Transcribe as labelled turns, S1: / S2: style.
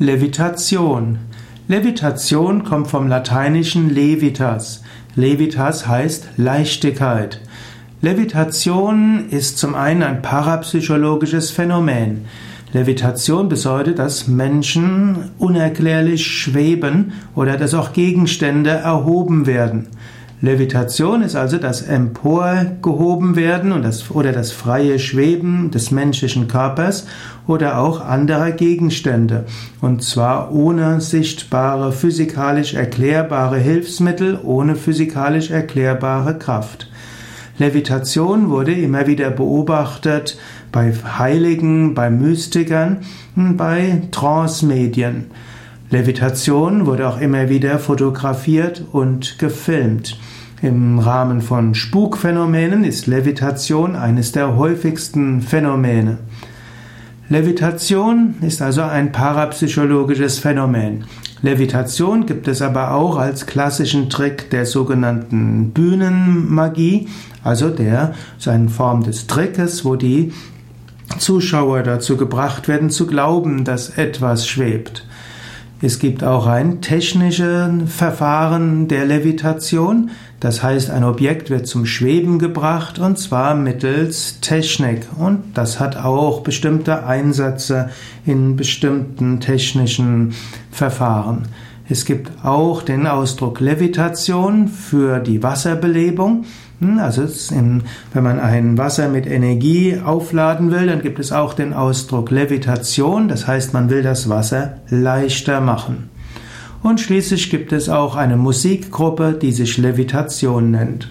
S1: Levitation. Levitation kommt vom lateinischen levitas. Levitas heißt Leichtigkeit. Levitation ist zum einen ein parapsychologisches Phänomen. Levitation bedeutet, dass Menschen unerklärlich schweben oder dass auch Gegenstände erhoben werden. Levitation ist also das Emporgehoben werden und das, oder das freie Schweben des menschlichen Körpers oder auch anderer Gegenstände. Und zwar ohne sichtbare, physikalisch erklärbare Hilfsmittel, ohne physikalisch erklärbare Kraft. Levitation wurde immer wieder beobachtet bei Heiligen, bei Mystikern, bei Trance-Medien. Levitation wurde auch immer wieder fotografiert und gefilmt. Im Rahmen von Spukphänomenen ist Levitation eines der häufigsten Phänomene. Levitation ist also ein parapsychologisches Phänomen. Levitation gibt es aber auch als klassischen Trick der sogenannten Bühnenmagie, also der so eine Form des Trickes, wo die Zuschauer dazu gebracht werden zu glauben, dass etwas schwebt. Es gibt auch ein technisches Verfahren der Levitation. Das heißt, ein Objekt wird zum Schweben gebracht und zwar mittels Technik. Und das hat auch bestimmte Einsätze in bestimmten technischen Verfahren. Es gibt auch den Ausdruck Levitation für die Wasserbelebung. Hm, also wenn man ein Wasser mit Energie aufladen will, dann gibt es auch den Ausdruck Levitation, das heißt man will das Wasser leichter machen. Und schließlich gibt es auch eine Musikgruppe, die sich Levitation nennt.